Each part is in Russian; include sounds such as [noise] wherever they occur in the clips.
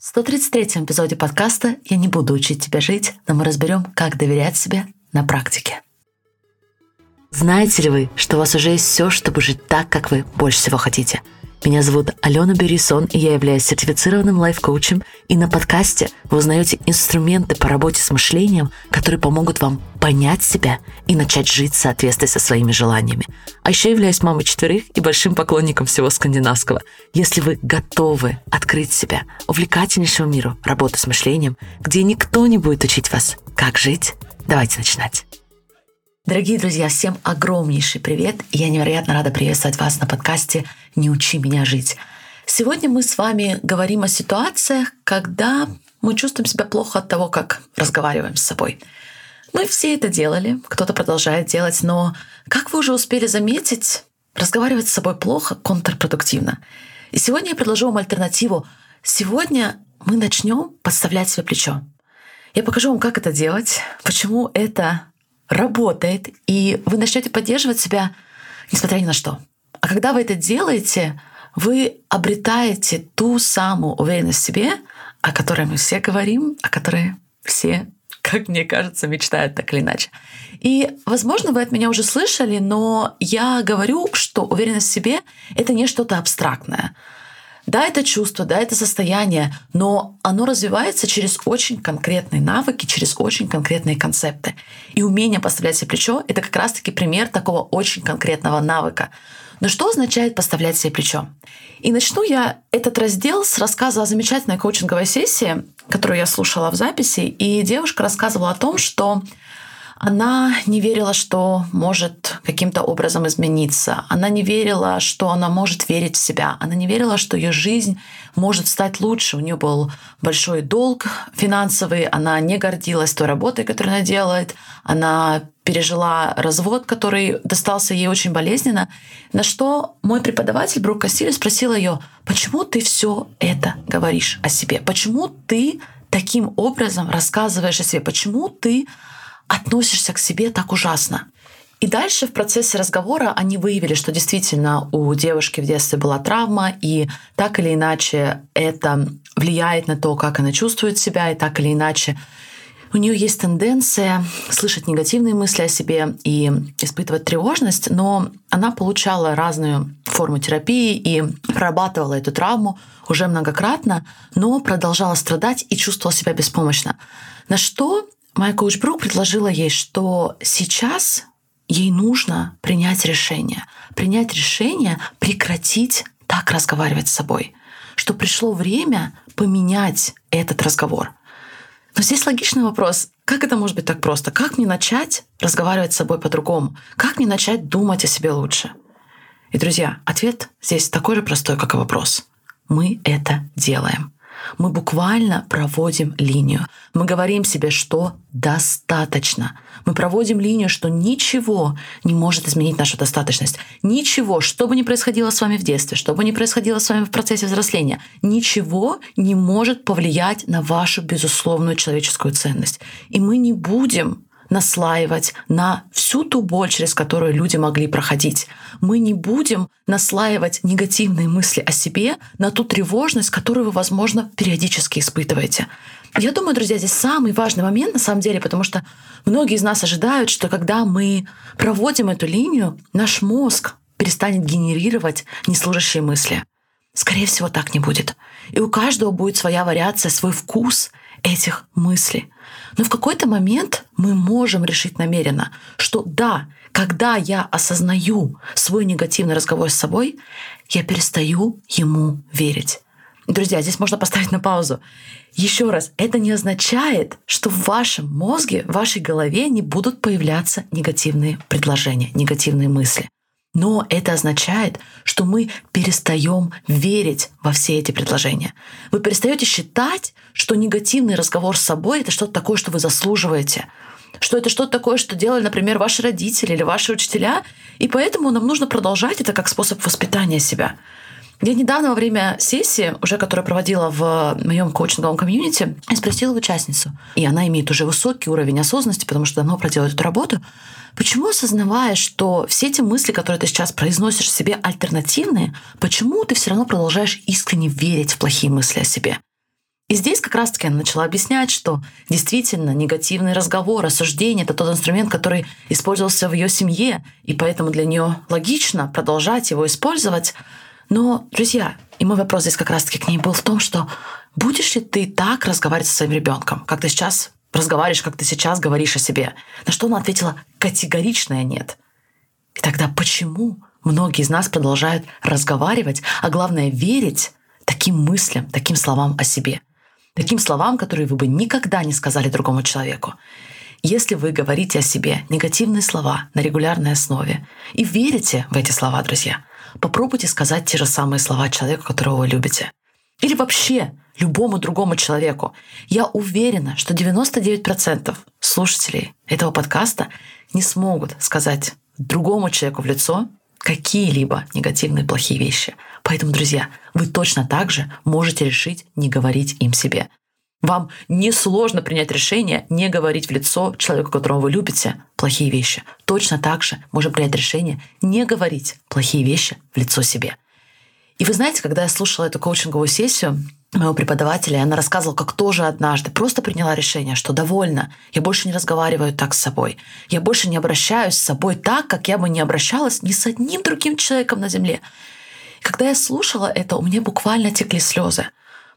В 133 эпизоде подкаста «Я не буду учить тебя жить», но мы разберем, как доверять себе на практике. Знаете ли вы, что у вас уже есть все, чтобы жить так, как вы больше всего хотите – меня зовут Алена Берисон, и я являюсь сертифицированным лайф-коучем. И на подкасте вы узнаете инструменты по работе с мышлением, которые помогут вам понять себя и начать жить в соответствии со своими желаниями. А еще являюсь мамой четверых и большим поклонником всего скандинавского. Если вы готовы открыть себя увлекательнейшему миру работы с мышлением, где никто не будет учить вас, как жить, давайте начинать. Дорогие друзья, всем огромнейший привет! Я невероятно рада приветствовать вас на подкасте «Не учи меня жить». Сегодня мы с вами говорим о ситуациях, когда мы чувствуем себя плохо от того, как разговариваем с собой. Мы все это делали, кто-то продолжает делать, но, как вы уже успели заметить, разговаривать с собой плохо контрпродуктивно. И сегодня я предложу вам альтернативу. Сегодня мы начнем подставлять себе плечо. Я покажу вам, как это делать, почему это работает, и вы начнете поддерживать себя, несмотря ни на что. А когда вы это делаете, вы обретаете ту самую уверенность в себе, о которой мы все говорим, о которой все, как мне кажется, мечтают так или иначе. И, возможно, вы от меня уже слышали, но я говорю, что уверенность в себе — это не что-то абстрактное. Да, это чувство, да, это состояние, но оно развивается через очень конкретные навыки, через очень конкретные концепты. И умение поставлять себе плечо — это как раз-таки пример такого очень конкретного навыка. Но что означает поставлять себе плечо? И начну я этот раздел с рассказа о замечательной коучинговой сессии, которую я слушала в записи, и девушка рассказывала о том, что она не верила, что может каким-то образом измениться. Она не верила, что она может верить в себя. Она не верила, что ее жизнь может стать лучше. У нее был большой долг финансовый. Она не гордилась той работой, которую она делает. Она пережила развод, который достался ей очень болезненно. На что мой преподаватель Брук Кассиль спросил ее, почему ты все это говоришь о себе? Почему ты таким образом рассказываешь о себе? Почему ты относишься к себе так ужасно. И дальше в процессе разговора они выявили, что действительно у девушки в детстве была травма, и так или иначе это влияет на то, как она чувствует себя, и так или иначе у нее есть тенденция слышать негативные мысли о себе и испытывать тревожность, но она получала разную форму терапии и прорабатывала эту травму уже многократно, но продолжала страдать и чувствовала себя беспомощно. На что Моя коуч Брук предложила ей, что сейчас ей нужно принять решение. Принять решение прекратить так разговаривать с собой. Что пришло время поменять этот разговор. Но здесь логичный вопрос. Как это может быть так просто? Как мне начать разговаривать с собой по-другому? Как мне начать думать о себе лучше? И, друзья, ответ здесь такой же простой, как и вопрос. Мы это делаем. Мы буквально проводим линию. Мы говорим себе, что достаточно. Мы проводим линию, что ничего не может изменить нашу достаточность. Ничего, что бы ни происходило с вами в детстве, что бы ни происходило с вами в процессе взросления, ничего не может повлиять на вашу безусловную человеческую ценность. И мы не будем наслаивать на всю ту боль, через которую люди могли проходить. Мы не будем наслаивать негативные мысли о себе на ту тревожность, которую вы, возможно, периодически испытываете. Я думаю, друзья, здесь самый важный момент на самом деле, потому что многие из нас ожидают, что когда мы проводим эту линию, наш мозг перестанет генерировать неслужащие мысли. Скорее всего, так не будет. И у каждого будет своя вариация, свой вкус этих мыслей. Но в какой-то момент мы можем решить намеренно, что да, когда я осознаю свой негативный разговор с собой, я перестаю ему верить. Друзья, здесь можно поставить на паузу. Еще раз, это не означает, что в вашем мозге, в вашей голове не будут появляться негативные предложения, негативные мысли. Но это означает, что мы перестаем верить во все эти предложения. Вы перестаете считать, что негативный разговор с собой это что-то такое, что вы заслуживаете, что это что-то такое, что делали, например, ваши родители или ваши учителя, и поэтому нам нужно продолжать это как способ воспитания себя. Я недавно во время сессии, уже которую проводила в моем коучинговом комьюнити, спросила участницу, и она имеет уже высокий уровень осознанности, потому что давно проделает эту работу, почему осознавая, что все эти мысли, которые ты сейчас произносишь себе альтернативные, почему ты все равно продолжаешь искренне верить в плохие мысли о себе? И здесь как раз-таки она начала объяснять, что действительно негативный разговор, осуждение — это тот инструмент, который использовался в ее семье, и поэтому для нее логично продолжать его использовать. Но, друзья, и мой вопрос здесь как раз-таки к ней был в том, что будешь ли ты так разговаривать со своим ребенком, как ты сейчас разговариваешь, как ты сейчас говоришь о себе? На что она ответила категоричное нет. И тогда почему многие из нас продолжают разговаривать, а главное верить таким мыслям, таким словам о себе? таким словам, которые вы бы никогда не сказали другому человеку. Если вы говорите о себе негативные слова на регулярной основе и верите в эти слова, друзья, попробуйте сказать те же самые слова человеку, которого вы любите. Или вообще любому другому человеку. Я уверена, что 99% слушателей этого подкаста не смогут сказать другому человеку в лицо какие-либо негативные плохие вещи. Поэтому, друзья, вы точно так же можете решить не говорить им себе. Вам несложно принять решение не говорить в лицо человеку, которого вы любите, плохие вещи. Точно так же можем принять решение не говорить плохие вещи в лицо себе. И вы знаете, когда я слушала эту коучинговую сессию, моего преподавателя, она рассказывала, как тоже однажды просто приняла решение, что довольно, я больше не разговариваю так с собой, я больше не обращаюсь с собой так, как я бы не обращалась ни с одним другим человеком на Земле. И когда я слушала это, у меня буквально текли слезы.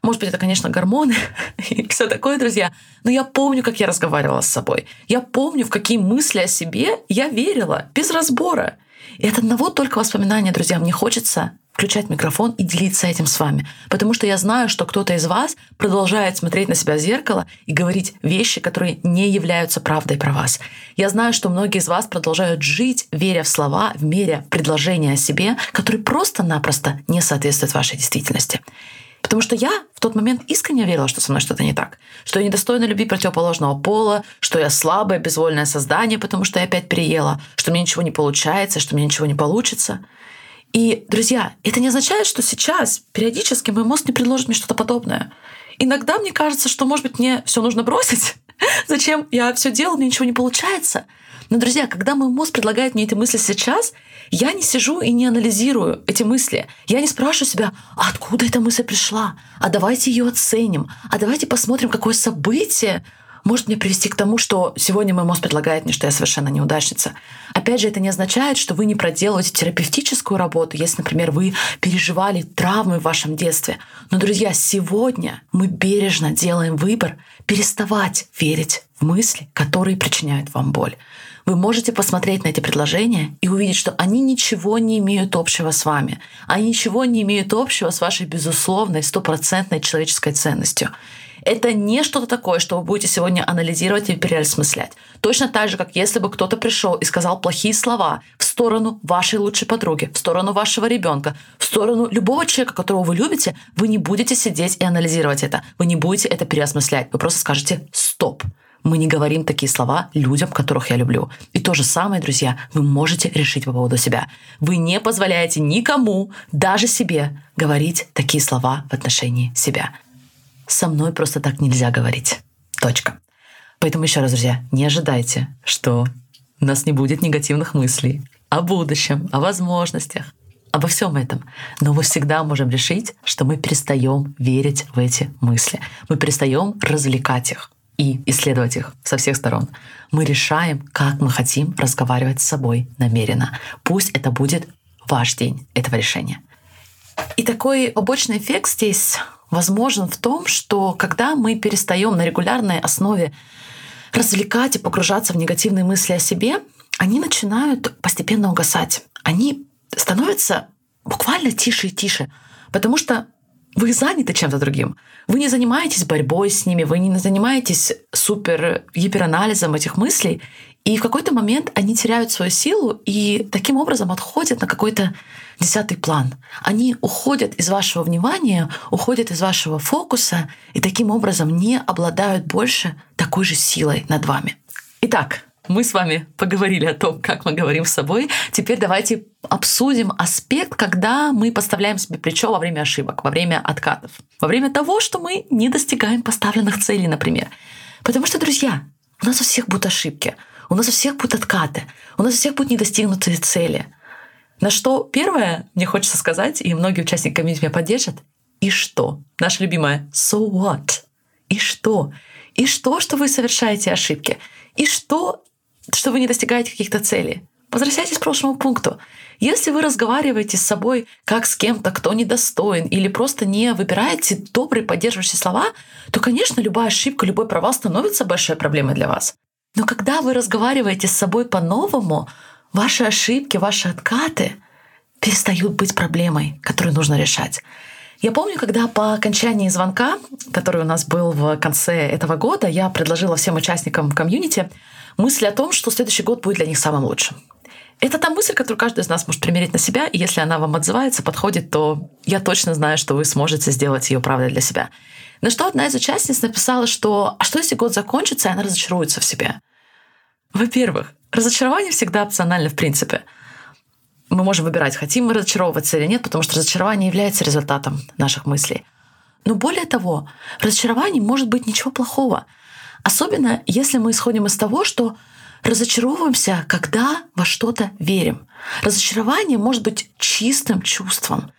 Может быть, это, конечно, гормоны [laughs] и все такое, друзья. Но я помню, как я разговаривала с собой. Я помню, в какие мысли о себе я верила без разбора. И от одного только воспоминания, друзья, мне хочется включать микрофон и делиться этим с вами. Потому что я знаю, что кто-то из вас продолжает смотреть на себя в зеркало и говорить вещи, которые не являются правдой про вас. Я знаю, что многие из вас продолжают жить, веря в слова, в мере предложения о себе, которые просто-напросто не соответствуют вашей действительности. Потому что я в тот момент искренне верила, что со мной что-то не так. Что я недостойна любви противоположного пола, что я слабое, безвольное создание, потому что я опять переела, что мне ничего не получается, что мне ничего не получится. И, друзья, это не означает, что сейчас периодически мой мозг не предложит мне что-то подобное. Иногда мне кажется, что, может быть, мне все нужно бросить. [laughs] Зачем я все делаю, мне ничего не получается. Но, друзья, когда мой мозг предлагает мне эти мысли сейчас, я не сижу и не анализирую эти мысли. Я не спрашиваю себя, откуда эта мысль пришла? А давайте ее оценим. А давайте посмотрим, какое событие может мне привести к тому, что сегодня мой мозг предлагает мне, что я совершенно неудачница. Опять же, это не означает, что вы не проделываете терапевтическую работу, если, например, вы переживали травмы в вашем детстве. Но, друзья, сегодня мы бережно делаем выбор переставать верить в мысли, которые причиняют вам боль. Вы можете посмотреть на эти предложения и увидеть, что они ничего не имеют общего с вами. Они ничего не имеют общего с вашей безусловной, стопроцентной человеческой ценностью. Это не что-то такое, что вы будете сегодня анализировать и переосмыслять. Точно так же, как если бы кто-то пришел и сказал плохие слова в сторону вашей лучшей подруги, в сторону вашего ребенка, в сторону любого человека, которого вы любите, вы не будете сидеть и анализировать это. Вы не будете это переосмыслять. Вы просто скажете «стоп». Мы не говорим такие слова людям, которых я люблю. И то же самое, друзья, вы можете решить по поводу себя. Вы не позволяете никому, даже себе, говорить такие слова в отношении себя со мной просто так нельзя говорить. Точка. Поэтому еще раз, друзья, не ожидайте, что у нас не будет негативных мыслей о будущем, о возможностях, обо всем этом. Но мы всегда можем решить, что мы перестаем верить в эти мысли. Мы перестаем развлекать их и исследовать их со всех сторон. Мы решаем, как мы хотим разговаривать с собой намеренно. Пусть это будет ваш день этого решения. И такой побочный эффект здесь возможен в том, что когда мы перестаем на регулярной основе развлекать и погружаться в негативные мысли о себе, они начинают постепенно угасать. Они становятся буквально тише и тише, потому что вы заняты чем-то другим. Вы не занимаетесь борьбой с ними, вы не занимаетесь супер гиперанализом этих мыслей, и в какой-то момент они теряют свою силу и таким образом отходят на какой-то десятый план. Они уходят из вашего внимания, уходят из вашего фокуса и таким образом не обладают больше такой же силой над вами. Итак, мы с вами поговорили о том, как мы говорим с собой. Теперь давайте обсудим аспект, когда мы подставляем себе плечо во время ошибок, во время откатов, во время того, что мы не достигаем поставленных целей, например. Потому что, друзья, у нас у всех будут ошибки, у нас у всех будут откаты, у нас у всех будут недостигнутые цели. На что первое мне хочется сказать, и многие участники комьюнити меня поддержат, И что? Наша любимая so what? И что? И что, что вы совершаете ошибки? И что, что вы не достигаете каких-то целей? Возвращайтесь к прошлому пункту. Если вы разговариваете с собой как с кем-то, кто недостоин, или просто не выбираете добрые поддерживающие слова, то, конечно, любая ошибка, любой провал становится большой проблемой для вас. Но когда вы разговариваете с собой по-новому, ваши ошибки, ваши откаты перестают быть проблемой, которую нужно решать. Я помню, когда по окончании звонка, который у нас был в конце этого года, я предложила всем участникам комьюнити мысль о том, что следующий год будет для них самым лучшим. Это та мысль, которую каждый из нас может примерить на себя, и если она вам отзывается, подходит, то я точно знаю, что вы сможете сделать ее правдой для себя. На что одна из участниц написала, что «А что, если год закончится, и она разочаруется в себе?» Во-первых, разочарование всегда опционально в принципе. Мы можем выбирать, хотим мы разочаровываться или нет, потому что разочарование является результатом наших мыслей. Но более того, в разочаровании может быть ничего плохого. Особенно если мы исходим из того, что разочаровываемся, когда во что-то верим. Разочарование может быть чистым чувством.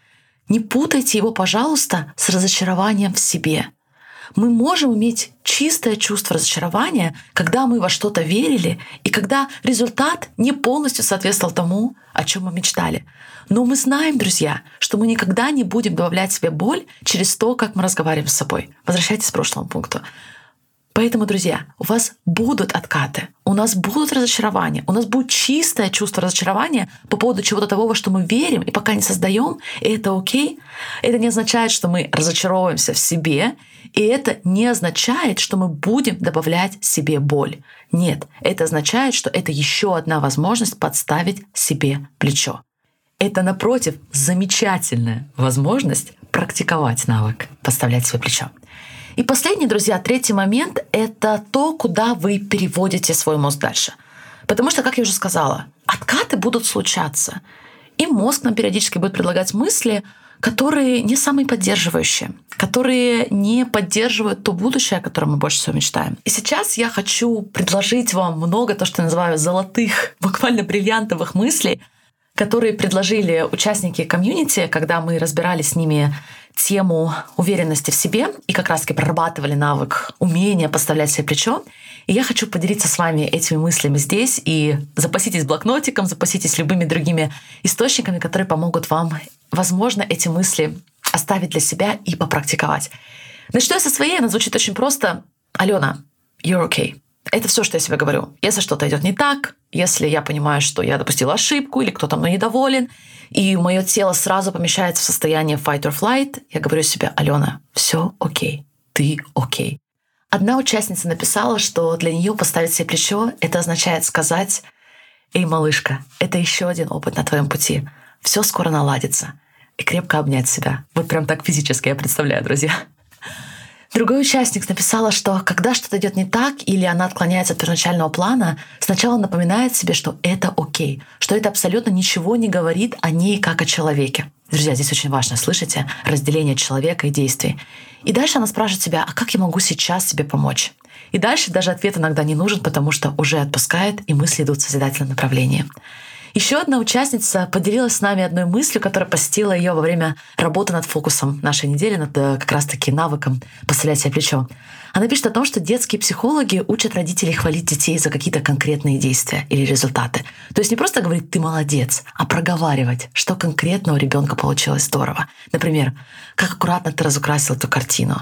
Не путайте его, пожалуйста, с разочарованием в себе. Мы можем иметь чистое чувство разочарования, когда мы во что-то верили и когда результат не полностью соответствовал тому, о чем мы мечтали. Но мы знаем, друзья, что мы никогда не будем добавлять себе боль через то, как мы разговариваем с собой. Возвращайтесь к прошлому пункту. Поэтому, друзья, у вас будут откаты, у нас будут разочарования, у нас будет чистое чувство разочарования по поводу чего-то того, во что мы верим и пока не создаем, и это окей. Это не означает, что мы разочаровываемся в себе, и это не означает, что мы будем добавлять себе боль. Нет, это означает, что это еще одна возможность подставить себе плечо. Это, напротив, замечательная возможность практиковать навык подставлять себе плечо. И последний, друзья, третий момент — это то, куда вы переводите свой мозг дальше. Потому что, как я уже сказала, откаты будут случаться. И мозг нам периодически будет предлагать мысли, которые не самые поддерживающие, которые не поддерживают то будущее, о котором мы больше всего мечтаем. И сейчас я хочу предложить вам много то, что я называю золотых, буквально бриллиантовых мыслей, которые предложили участники комьюнити, когда мы разбирали с ними тему уверенности в себе и как раз-таки прорабатывали навык умения поставлять себе плечо. И я хочу поделиться с вами этими мыслями здесь и запаситесь блокнотиком, запаситесь любыми другими источниками, которые помогут вам, возможно, эти мысли оставить для себя и попрактиковать. Начну я со своей, она звучит очень просто. Алена, you're okay. Это все, что я себе говорю. Если что-то идет не так, если я понимаю, что я допустила ошибку или кто-то мной недоволен, и мое тело сразу помещается в состояние fight or flight, я говорю себе, Алена, все окей, ты окей. Одна участница написала, что для нее поставить себе плечо — это означает сказать, «Эй, малышка, это еще один опыт на твоем пути. Все скоро наладится». И крепко обнять себя. Вот прям так физически я представляю, друзья. Другой участник написала, что когда что-то идет не так или она отклоняется от первоначального плана, сначала напоминает себе, что это окей, что это абсолютно ничего не говорит о ней как о человеке. Друзья, здесь очень важно, слышите, разделение человека и действий. И дальше она спрашивает себя, а как я могу сейчас себе помочь? И дальше даже ответ иногда не нужен, потому что уже отпускает, и мысли идут в созидательном направлении. Еще одна участница поделилась с нами одной мыслью, которая посетила ее во время работы над фокусом нашей недели, над э, как раз-таки навыком поставлять себе плечо. Она пишет о том, что детские психологи учат родителей хвалить детей за какие-то конкретные действия или результаты. То есть не просто говорить «ты молодец», а проговаривать, что конкретно у ребенка получилось здорово. Например, как аккуратно ты разукрасил эту картину,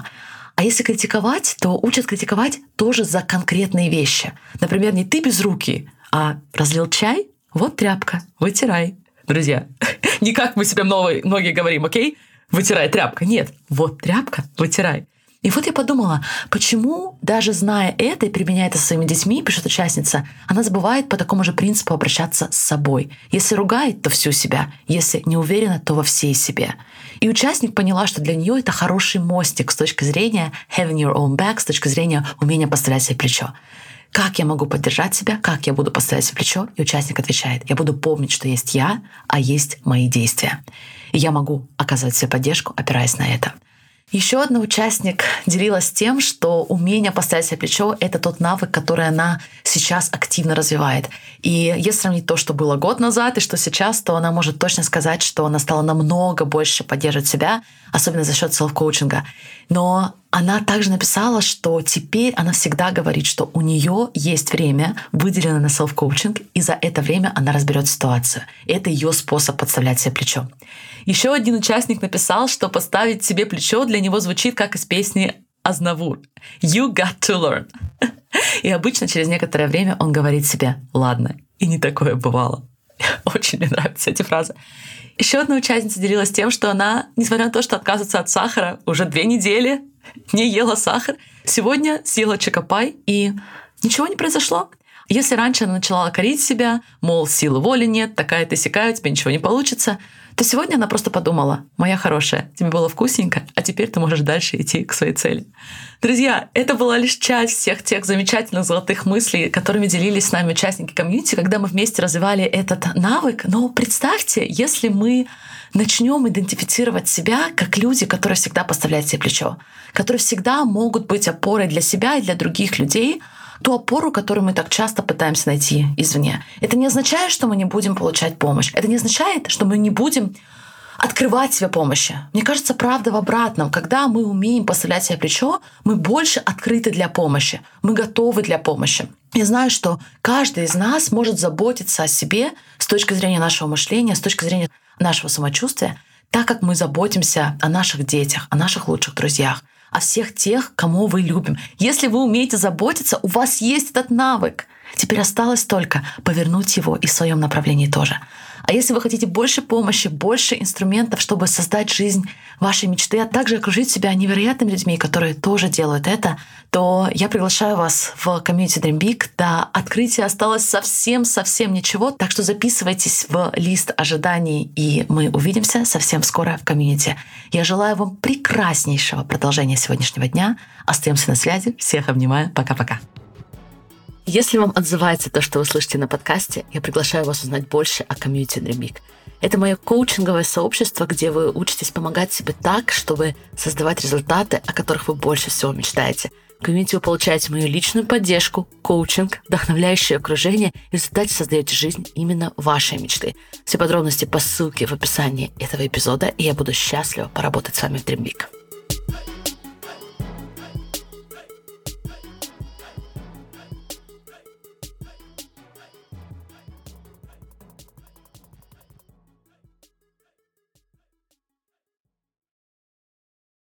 а если критиковать, то учат критиковать тоже за конкретные вещи. Например, не ты без руки, а разлил чай, вот тряпка, вытирай. Друзья, [laughs] не как мы себе многие говорим, окей? Вытирай тряпка. Нет, вот тряпка, вытирай. И вот я подумала, почему, даже зная это и применяя это со своими детьми, пишет участница, она забывает по такому же принципу обращаться с собой. Если ругает, то всю себя. Если не уверена, то во всей себе. И участник поняла, что для нее это хороший мостик с точки зрения having your own back, с точки зрения умения поставлять себе плечо. Как я могу поддержать себя? Как я буду поставить в плечо? И участник отвечает, я буду помнить, что есть я, а есть мои действия. И я могу оказывать себе поддержку, опираясь на это. Еще одна участник делилась тем, что умение поставить себе плечо — это тот навык, который она сейчас активно развивает. И если сравнить то, что было год назад и что сейчас, то она может точно сказать, что она стала намного больше поддерживать себя, особенно за счет селф-коучинга. Но она также написала, что теперь она всегда говорит, что у нее есть время, выделенное на селф-коучинг, и за это время она разберет ситуацию. Это ее способ подставлять себе плечо. Еще один участник написал, что поставить себе плечо для него звучит как из песни Азнавур. You got to learn. [laughs] И обычно через некоторое время он говорит себе «Ладно». И не такое бывало. [laughs] Очень мне нравятся эти фразы. Еще одна участница делилась тем, что она, несмотря на то, что отказывается от сахара уже две недели, [laughs] не ела сахар, сегодня съела чокопай, и ничего не произошло. Если раньше она начала корить себя, мол, силы воли нет, такая ты сякая, у тебя ничего не получится, то сегодня она просто подумала, моя хорошая, тебе было вкусненько, а теперь ты можешь дальше идти к своей цели. Друзья, это была лишь часть всех тех замечательных золотых мыслей, которыми делились с нами участники комьюнити, когда мы вместе развивали этот навык. Но представьте, если мы начнем идентифицировать себя как люди, которые всегда поставляют себе плечо, которые всегда могут быть опорой для себя и для других людей, ту опору, которую мы так часто пытаемся найти извне. Это не означает, что мы не будем получать помощь. Это не означает, что мы не будем открывать себе помощи. Мне кажется, правда в обратном. Когда мы умеем поставлять себе плечо, мы больше открыты для помощи. Мы готовы для помощи. Я знаю, что каждый из нас может заботиться о себе с точки зрения нашего мышления, с точки зрения нашего самочувствия, так как мы заботимся о наших детях, о наших лучших друзьях, о всех тех, кому вы любим. Если вы умеете заботиться, у вас есть этот навык. Теперь осталось только повернуть его и в своем направлении тоже. А если вы хотите больше помощи, больше инструментов, чтобы создать жизнь вашей мечты, а также окружить себя невероятными людьми, которые тоже делают это, то я приглашаю вас в комьюнити Dream Big. До открытия осталось совсем-совсем ничего, так что записывайтесь в лист ожиданий, и мы увидимся совсем скоро в комьюнити. Я желаю вам прекраснейшего продолжения сегодняшнего дня. Остаемся на связи. Всех обнимаю. Пока-пока. Если вам отзывается то, что вы слышите на подкасте, я приглашаю вас узнать больше о комьюнити Dream Это мое коучинговое сообщество, где вы учитесь помогать себе так, чтобы создавать результаты, о которых вы больше всего мечтаете. В комьюнити вы получаете мою личную поддержку, коучинг, вдохновляющее окружение и в результате создаете жизнь именно вашей мечты. Все подробности по ссылке в описании этого эпизода, и я буду счастлива поработать с вами в Dream